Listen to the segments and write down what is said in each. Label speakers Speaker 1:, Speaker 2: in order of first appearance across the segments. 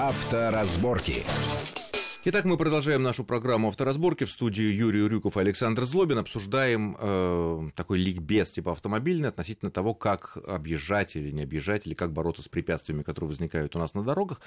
Speaker 1: Авторазборки.
Speaker 2: Итак, мы продолжаем нашу программу авторазборки. В студии Юрий Рюков и Александр Злобин. Обсуждаем э, такой ликбез типа автомобильный относительно того, как объезжать или не объезжать, или как бороться с препятствиями, которые возникают у нас на дорогах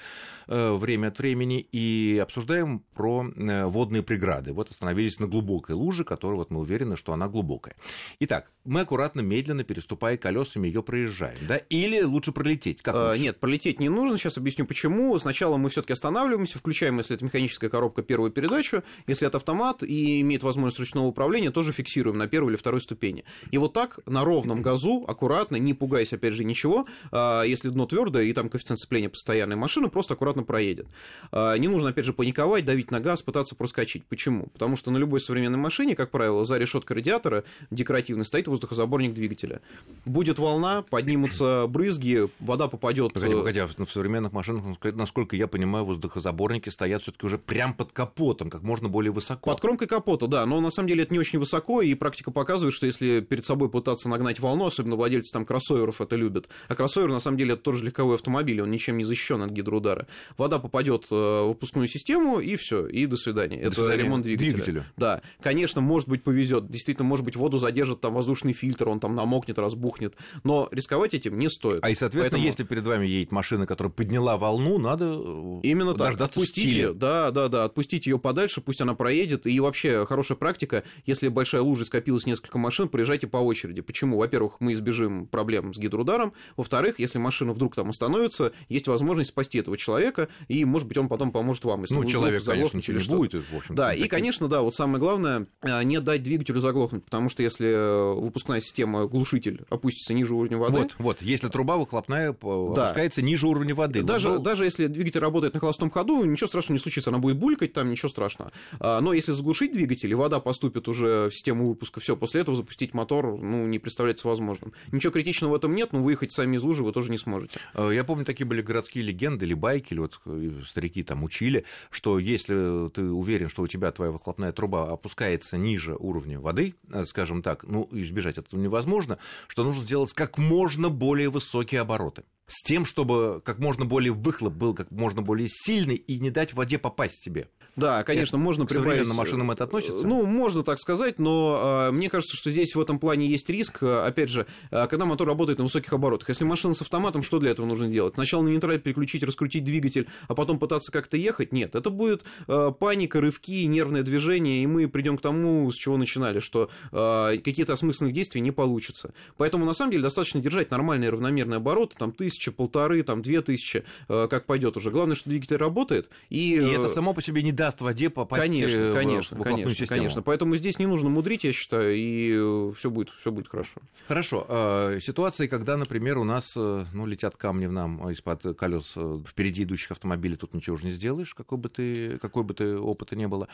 Speaker 2: э, время от времени. И обсуждаем про э, водные преграды. Вот остановились на глубокой луже, которая вот мы уверены, что она глубокая. Итак, мы аккуратно, медленно, переступая колесами, ее проезжаем, да? Или лучше пролететь? Как
Speaker 3: А,
Speaker 2: лучше?
Speaker 3: Нет, пролететь не нужно. Сейчас объясню почему. Сначала мы все-таки останавливаемся, включаем, если это механическая коробка, первую передачу. Если это автомат и имеет возможность ручного управления, тоже фиксируем на первой или второй ступени. И вот так на ровном газу, аккуратно, не пугаясь, опять же, ничего, а, если дно твердое и там коэффициент сцепления постоянный, машина просто аккуратно проедет. А, Не нужно, опять же, паниковать, давить на газ, пытаться проскочить. Почему? Потому что на любой современной машине, как правило, за решеткой радиатора декоративно стоит воздухозаборник двигателя. Будет волна, поднимутся брызги, вода попадет.
Speaker 2: Погоди, погоди, а в в современных машинах, насколько- насколько я понимаю, воздухозаборники стоят все-таки уже прям под капотом, как можно более высоко.
Speaker 3: Под кромкой капота, да, но на самом деле это не очень высоко, и практика показывает, что если перед собой пытаться нагнать волну, особенно владельцы там кроссоверов это любят, а кроссовер на самом деле это тоже легковой автомобиль, он ничем не защищен от гидроудара. Вода попадет э, в выпускную систему, и все, и до свидания.
Speaker 2: До
Speaker 3: это
Speaker 2: свидания
Speaker 3: ремонт двигателя.
Speaker 2: двигателю.
Speaker 3: Да, конечно, может быть повезет, действительно, может быть воду задержит там воздушный фильтр, он там намокнет, разбухнет, но рисковать этим не стоит.
Speaker 2: А и, соответственно,
Speaker 3: Поэтому-
Speaker 2: если перед вами едет машина, которая подняла волну, надо э,
Speaker 3: Именно так.
Speaker 2: дождаться
Speaker 3: Отпустить
Speaker 2: стиля.
Speaker 3: да, да, да, отпустить ее подальше, пусть она проедет. И вообще хорошая практика, если большая лужа скопилось несколько машин, проезжайте по очереди. Почему? Во-первых, мы избежим проблем с гидроударом. Во-вторых, если машина вдруг там остановится, есть возможность спасти этого человека, и, может быть, он потом поможет вам. Если
Speaker 2: Ну, человек, конечно,
Speaker 3: или
Speaker 2: не будет, в общем.
Speaker 3: Да, и, конечно, да, вот самое главное, э, не дать двигателю заглохнуть, потому что если э, выпускная система, глушитель опустится ниже уровня воды,
Speaker 2: Вот, вот, если труба выхлопная э,
Speaker 3: Да.
Speaker 2: опускается ниже уровня воды.
Speaker 3: Даже,
Speaker 2: Ну,
Speaker 3: даже если двигатель работает на холостом ходу, ничего страшного не случится, она будет булькать, там ничего страшного. А, Но если заглушить двигатель, и вода поступит уже в систему выпуска, все, после этого запустить мотор, ну, не представляется возможным. Ничего критичного в этом нет, но выехать сами из лужи вы тоже не сможете.
Speaker 2: Э, Я помню, такие были городские легенды или байки, или вот э, старики там учили, что если ты уверен, что у тебя твоя выхлопная труба опускается ниже уровня воды, э, скажем так, ну, избежать этого невозможно, что нужно сделать как можно более высокие обороты. С тем, чтобы как можно более выхлоп был как можно более сильный и не дать воде попасть тебе.
Speaker 3: Да, конечно, можно
Speaker 2: к современным
Speaker 3: прибавить...
Speaker 2: машинам это относится?
Speaker 3: Ну, можно так сказать, но э, мне кажется, что здесь в этом плане есть риск. Э, Опять же, э, когда мотор работает на высоких оборотах. Если машина с автоматом, что для этого нужно делать? Сначала на нейтраль переключить, раскрутить двигатель, а потом пытаться как-то ехать? Нет, это будет э, паника, рывки, нервное движение, и мы придем к тому, с чего начинали, что э, какие-то осмысленных действий не получится. Поэтому, на самом деле, достаточно держать нормальные равномерные обороты, там, тысяча, полторы, там, две тысячи, э, как пойдет уже. Главное, что двигатель работает. И,
Speaker 2: И
Speaker 3: э,
Speaker 2: это само по себе не даст воде попасть
Speaker 3: Конечно,
Speaker 2: э, в
Speaker 3: конечно,
Speaker 2: выхлопную
Speaker 3: конечно,
Speaker 2: систему.
Speaker 3: конечно. Поэтому здесь не нужно мудрить, я считаю, и все будет, все будет хорошо.
Speaker 2: Хорошо. Ситуации, когда, например, у нас ну, летят камни в нам из-под колес впереди идущих автомобилей, тут ничего уже не сделаешь, какой бы ты, какой бы ты опыта не было.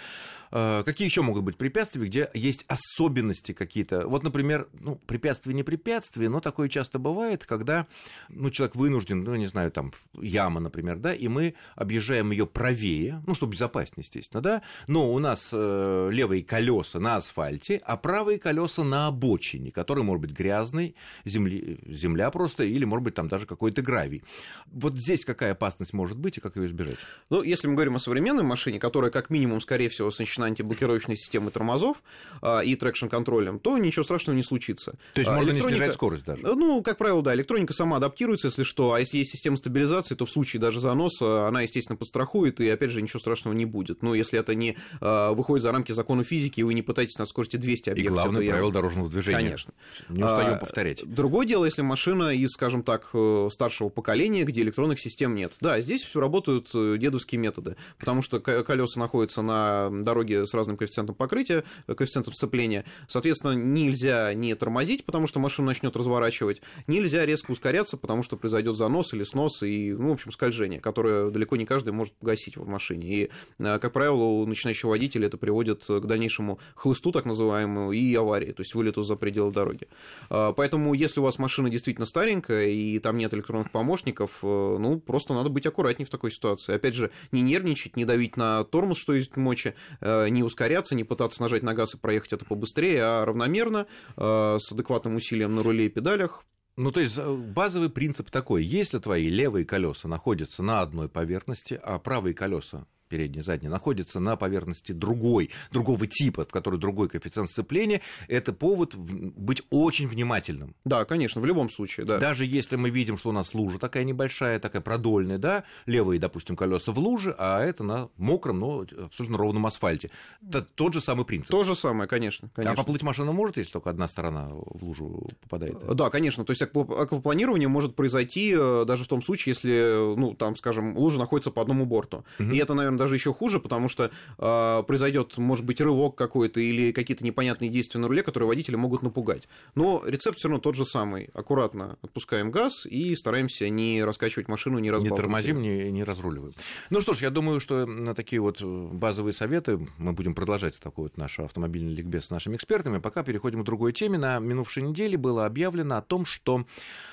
Speaker 2: Какие еще могут быть препятствия, где есть особенности какие-то? Вот, например, ну, препятствие не препятствие, но такое часто бывает, когда ну, человек вынужден, ну, не знаю, там, яма, например, да, и мы объезжаем ее правее, ну, чтобы безопаснее, естественно, да, но у нас э, левые колеса на асфальте, а правые колеса на обочине, который может быть грязный, земли, земля просто, или, может быть, там даже какой-то гравий. Вот здесь какая опасность может быть и как ее избежать?
Speaker 3: Ну, если мы говорим о современной машине, которая как минимум, скорее всего, оснащена антиблокировочной системой тормозов а, и трекшн-контролем, то ничего страшного не случится.
Speaker 2: То есть
Speaker 3: А,
Speaker 2: можно не снижать скорость даже?
Speaker 3: Ну, как правило, да, электроника сама адаптируется, если что, а если есть система стабилизации, то в случае даже заноса она, естественно, подстрахует, и, опять же, ничего страшного не будет. Но если это не а, выходит за рамки закона физики, и вы не пытаетесь на скорости 200
Speaker 2: И
Speaker 3: объехать
Speaker 2: главное
Speaker 3: эту яму.
Speaker 2: правило дорожного движения.
Speaker 3: Конечно.
Speaker 2: Не устаем
Speaker 3: А,
Speaker 2: повторять.
Speaker 3: Другое дело, если машина из, скажем так, э, старшего поколения, где электронных систем нет. Да, здесь все работают э, дедовские методы, потому что ко- колеса находятся на дороге с разным коэффициентом покрытия, э, коэффициентом сцепления. Соответственно, нельзя не тормозить, потому что машина начнет разворачивать, нельзя резко ускоряться, потому что произойдет занос или снос и, ну, в общем, скольжение, которое далеко не каждый может погасить в машине. И, э, как правило, у начинающего водителя это приводит к дальнейшему хлысту, так называемому, и аварии, то есть вылету за пределы дороги. А, Поэтому, если у вас машина действительно старенькая и там нет электронных помощников, э, ну, просто надо быть аккуратнее в такой ситуации. Опять же, не нервничать, не давить на тормоз, что есть мочи, э, не ускоряться, не пытаться нажать на газ и проехать это побыстрее, а равномерно, э, с адекватным усилием на руле и педалях,
Speaker 2: Ну, то есть э, базовый принцип такой. Если твои левые колеса находятся на одной поверхности, а правые колеса передняя, задняя, находится на поверхности другой, другого типа, в которой другой коэффициент сцепления, это повод быть очень внимательным.
Speaker 3: Да, конечно, в любом случае, да.
Speaker 2: Даже если мы видим, что у нас лужа такая небольшая, такая продольная, да, левые, допустим, колеса в луже, а это на мокром, но абсолютно ровном асфальте. Это тот же самый принцип.
Speaker 3: То же самое, конечно. конечно.
Speaker 2: А поплыть машина может, если только одна сторона в лужу попадает?
Speaker 3: Да, конечно. То есть аквапланирование может произойти э, даже в том случае, если, ну, там, скажем, лужа находится по одному борту. Угу. И это, наверное, даже еще хуже, потому что э, произойдет, может быть, рывок какой-то или какие-то непонятные действия на руле, которые водители могут напугать. Но рецепт все равно тот же самый. Аккуратно отпускаем газ и стараемся не раскачивать машину, не разбаловать.
Speaker 2: Не тормозим, не, не разруливаем. Ну что ж, я думаю, что на такие вот базовые советы мы будем продолжать такой вот наш автомобильный ликбез с нашими экспертами. Пока переходим к другой теме. На минувшей неделе было объявлено о том, что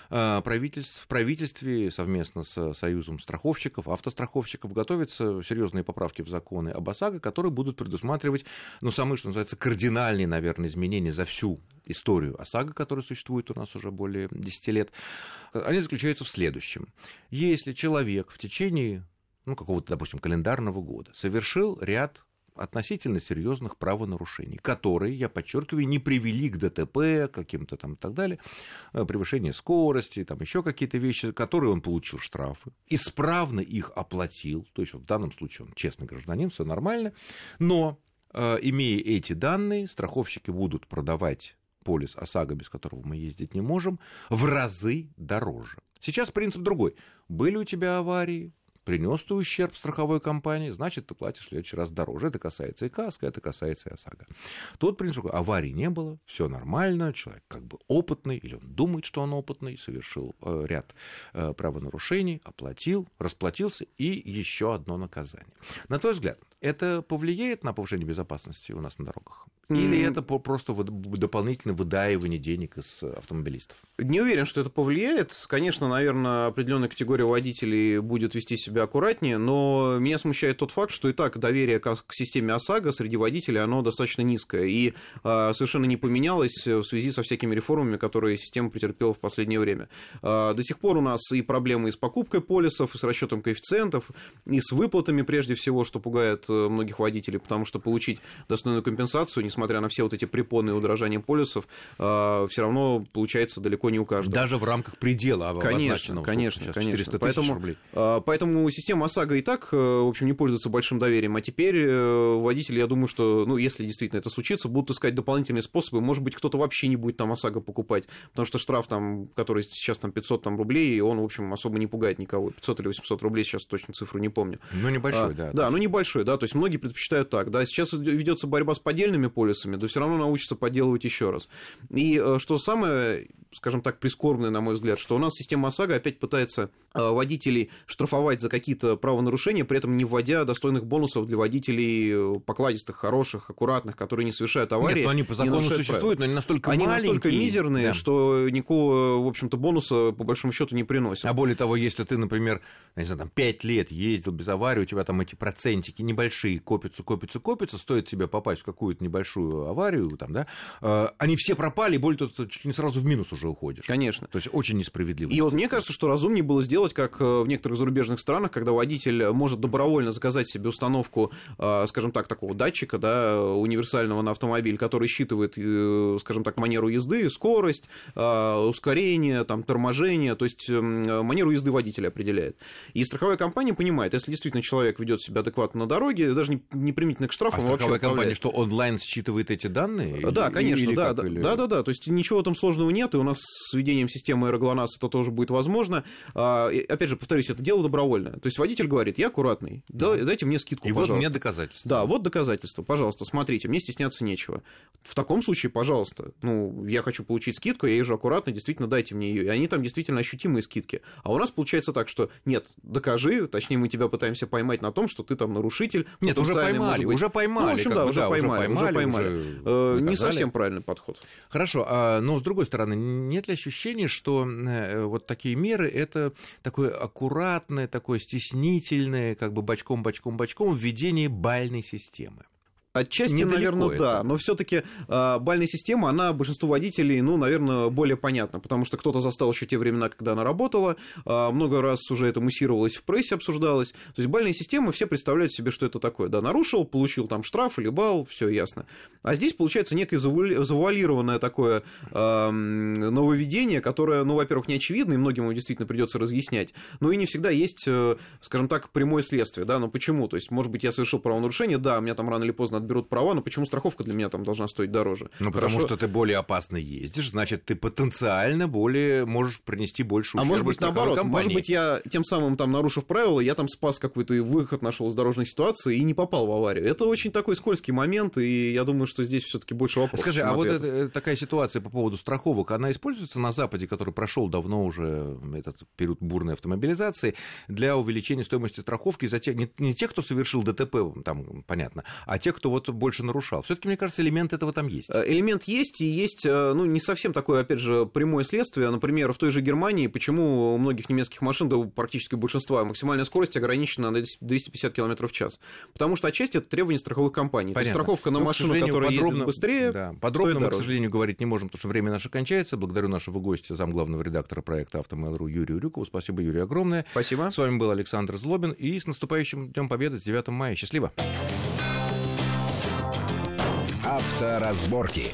Speaker 2: э, правительств, в правительстве совместно с Союзом страховщиков, автостраховщиков готовятся серьезные поправки в законы об ОСАГО, которые будут предусматривать, ну, самые, что называется, кардинальные, наверное, изменения за всю историю ОСАГО, которая существует у нас уже более 10 лет. Они заключаются в следующем. Если человек в течение ну, какого-то, допустим, календарного года совершил ряд относительно серьезных правонарушений, которые, я подчеркиваю, не привели к ДТП, каким-то там и так далее, э, превышение скорости, там еще какие-то вещи, которые он получил штрафы, исправно их оплатил, то есть в данном случае он честный гражданин, все нормально, но э, имея эти данные, страховщики будут продавать полис ОСАГО, без которого мы ездить не можем, в разы дороже. Сейчас принцип другой. Были у тебя аварии, принес ты ущерб страховой компании, значит, ты платишь в следующий раз дороже. Это касается и КАСКО, это касается и ОСАГО. Тут принцип аварии не было, все нормально, человек как бы опытный, или он думает, что он опытный, совершил э, ряд э, правонарушений, оплатил, расплатился, и еще одно наказание. На твой взгляд, это повлияет на повышение безопасности у нас на дорогах? Или это просто дополнительное выдаивание денег из автомобилистов?
Speaker 3: Не уверен, что это повлияет. Конечно, наверное, определенная категория водителей будет вести себя аккуратнее, но меня смущает тот факт, что и так доверие к системе ОСАГО среди водителей, оно достаточно низкое и а, совершенно не поменялось в связи со всякими реформами, которые система претерпела в последнее время. А, до сих пор у нас и проблемы и с покупкой полисов, и с расчетом коэффициентов, и с выплатами прежде всего, что пугает э, многих водителей, потому что получить достойную компенсацию, несмотря на все вот эти препоны и удорожания полюсов, э, все равно получается далеко не у каждого.
Speaker 2: Даже в рамках предела
Speaker 3: Конечно, конечно, конечно. Поэтому, рублей. Э, поэтому система ОСАГО и так, э, в общем, не пользуется большим доверием, а теперь водители, я думаю, что, ну, если действительно это случится, будут искать дополнительные способы, может быть, кто-то вообще не будет там ОСАГО покупать, потому что штраф там, который сейчас там 500 там, рублей, он, в общем, особо не пугает никого. 500 или 800 рублей, сейчас точно цифру не помню.
Speaker 2: Ну, небольшой, а, да.
Speaker 3: Да, ну, небольшой, да, то есть многие предпочитают так, да, сейчас ведется борьба с поддельными полисами, да все равно научатся подделывать еще раз. И э, что самое, скажем так, прискорбное, на мой взгляд, что у нас система ОСАГО опять пытается э, водителей штрафовать за какие-то правонарушения, при этом не вводя достойных бонусов для водителей э, покладистых, хороших, аккуратных, которые не совершают аварии. Нет,
Speaker 2: но они по закону существуют, правил. но они настолько
Speaker 3: они
Speaker 2: маленькие.
Speaker 3: настолько мизерные, да. что никакого, в общем-то, бонуса по большому счету не приносят.
Speaker 2: А более того, если ты, например, не знаю, там, 5 лет ездил без аварии, у тебя там эти процентики небольшие копятся, копятся, копятся, стоит тебе попасть в какую-то небольшую аварию, там, да, э, они все пропали, более того, чуть не сразу в минус уже уходишь.
Speaker 3: Конечно.
Speaker 2: То есть очень несправедливо.
Speaker 3: И вот мне кажется, что разумнее было сделать, как э, в некоторых зарубежных странах, когда водитель может добровольно заказать себе установку, э, скажем так, такого датчика, да, универсального на автомобиль, который считывает, скажем так, манеру езды, скорость, ускорение, там, торможение, то есть манеру езды водителя определяет. И страховая компания понимает, если действительно человек ведет себя адекватно на дороге, даже не, не примитивно к штрафам.
Speaker 2: А страховая компания что, онлайн считывает эти данные?
Speaker 3: Да, конечно, или да, как, или... да, да, да, то есть ничего там сложного нет, и у нас с введением системы Аэроглонасс это тоже будет возможно. А, и, опять же, повторюсь, это дело добровольное. То есть водитель говорит, я аккуратный, да. дайте мне скидку,
Speaker 2: и
Speaker 3: пожалуйста.
Speaker 2: вот мне доказательства.
Speaker 3: Да, вот доказательства, пожалуйста, смотрите, мне стесняться нечего. В таком случае, пожалуйста, ну, я хочу получить скидку, я езжу аккуратно, действительно, дайте мне ее. И они там действительно ощутимые скидки. А у нас получается так, что нет, докажи, точнее, мы тебя пытаемся поймать на том, что ты там нарушитель.
Speaker 2: Нет, уже поймали, уже поймали. Ну, в общем, да,
Speaker 3: уже, да, поймали, уже поймали, поймали. Уже не совсем правильный подход.
Speaker 2: Хорошо, а, но с другой стороны, нет ли ощущения, что э, вот такие меры это такое аккуратное, такое стеснительное, как бы бочком, бочком, бочком введение бальной системы?
Speaker 3: Отчасти,
Speaker 2: Недалеко
Speaker 3: наверное,
Speaker 2: это.
Speaker 3: да. Но все-таки э, бальная система, она большинству водителей, ну, наверное, более понятна, потому что кто-то застал еще те времена, когда она работала, э, много раз уже это муссировалось в прессе, обсуждалось. То есть бальная система, все представляют себе, что это такое. Да, нарушил, получил там штраф или бал, все ясно. А здесь получается некое завуали- завуалированное такое э, нововведение, которое, ну, во-первых, не очевидно, и многим его действительно придется разъяснять, но и не всегда есть, э, скажем так, прямое следствие, да, но почему? То есть, может быть, я совершил правонарушение, да, меня там рано или поздно отберут права, но почему страховка для меня там должна стоить дороже?
Speaker 2: Ну, потому
Speaker 3: Хорошо.
Speaker 2: что ты более опасно ездишь, значит, ты потенциально более можешь принести больше
Speaker 3: А
Speaker 2: ущерба
Speaker 3: может быть, наоборот,
Speaker 2: компании.
Speaker 3: может быть, я тем самым там нарушив правила, я там спас какой-то выход, нашел из дорожной ситуации и не попал в аварию. Это очень такой скользкий момент, и я думаю, что здесь все-таки больше вопросов.
Speaker 2: Скажи, а вот
Speaker 3: ответов.
Speaker 2: это, э, такая ситуация по поводу страховок, она используется на Западе, который прошел давно уже этот период бурной автомобилизации, для увеличения стоимости страховки за тех, не, не тех, кто совершил ДТП, там, понятно, а тех, кто вот больше нарушал. Все-таки, мне кажется, элемент этого там есть.
Speaker 3: Э, Элемент есть, и есть, э, ну, не совсем такое, опять же, прямое следствие. Например, в той же Германии, почему у многих немецких машин, да практически большинства, максимальная скорость ограничена на 250 км в час? Потому что отчасти это требование страховых компаний. То есть
Speaker 2: Понятно.
Speaker 3: страховка на
Speaker 2: Но, к
Speaker 3: машину, которая
Speaker 2: подробно-
Speaker 3: ездит быстрее,
Speaker 2: Да, подробно мы, к
Speaker 3: дороже.
Speaker 2: сожалению, говорить не можем, потому что время наше кончается. Благодарю нашего гостя, замглавного редактора проекта «Автомейл.ру» Юрию Рюкову. Спасибо, Юрий, огромное.
Speaker 3: Спасибо.
Speaker 2: С вами был Александр Злобин. И с наступающим Днем Победы, с 9 мая. Счастливо!
Speaker 1: Авторазборки.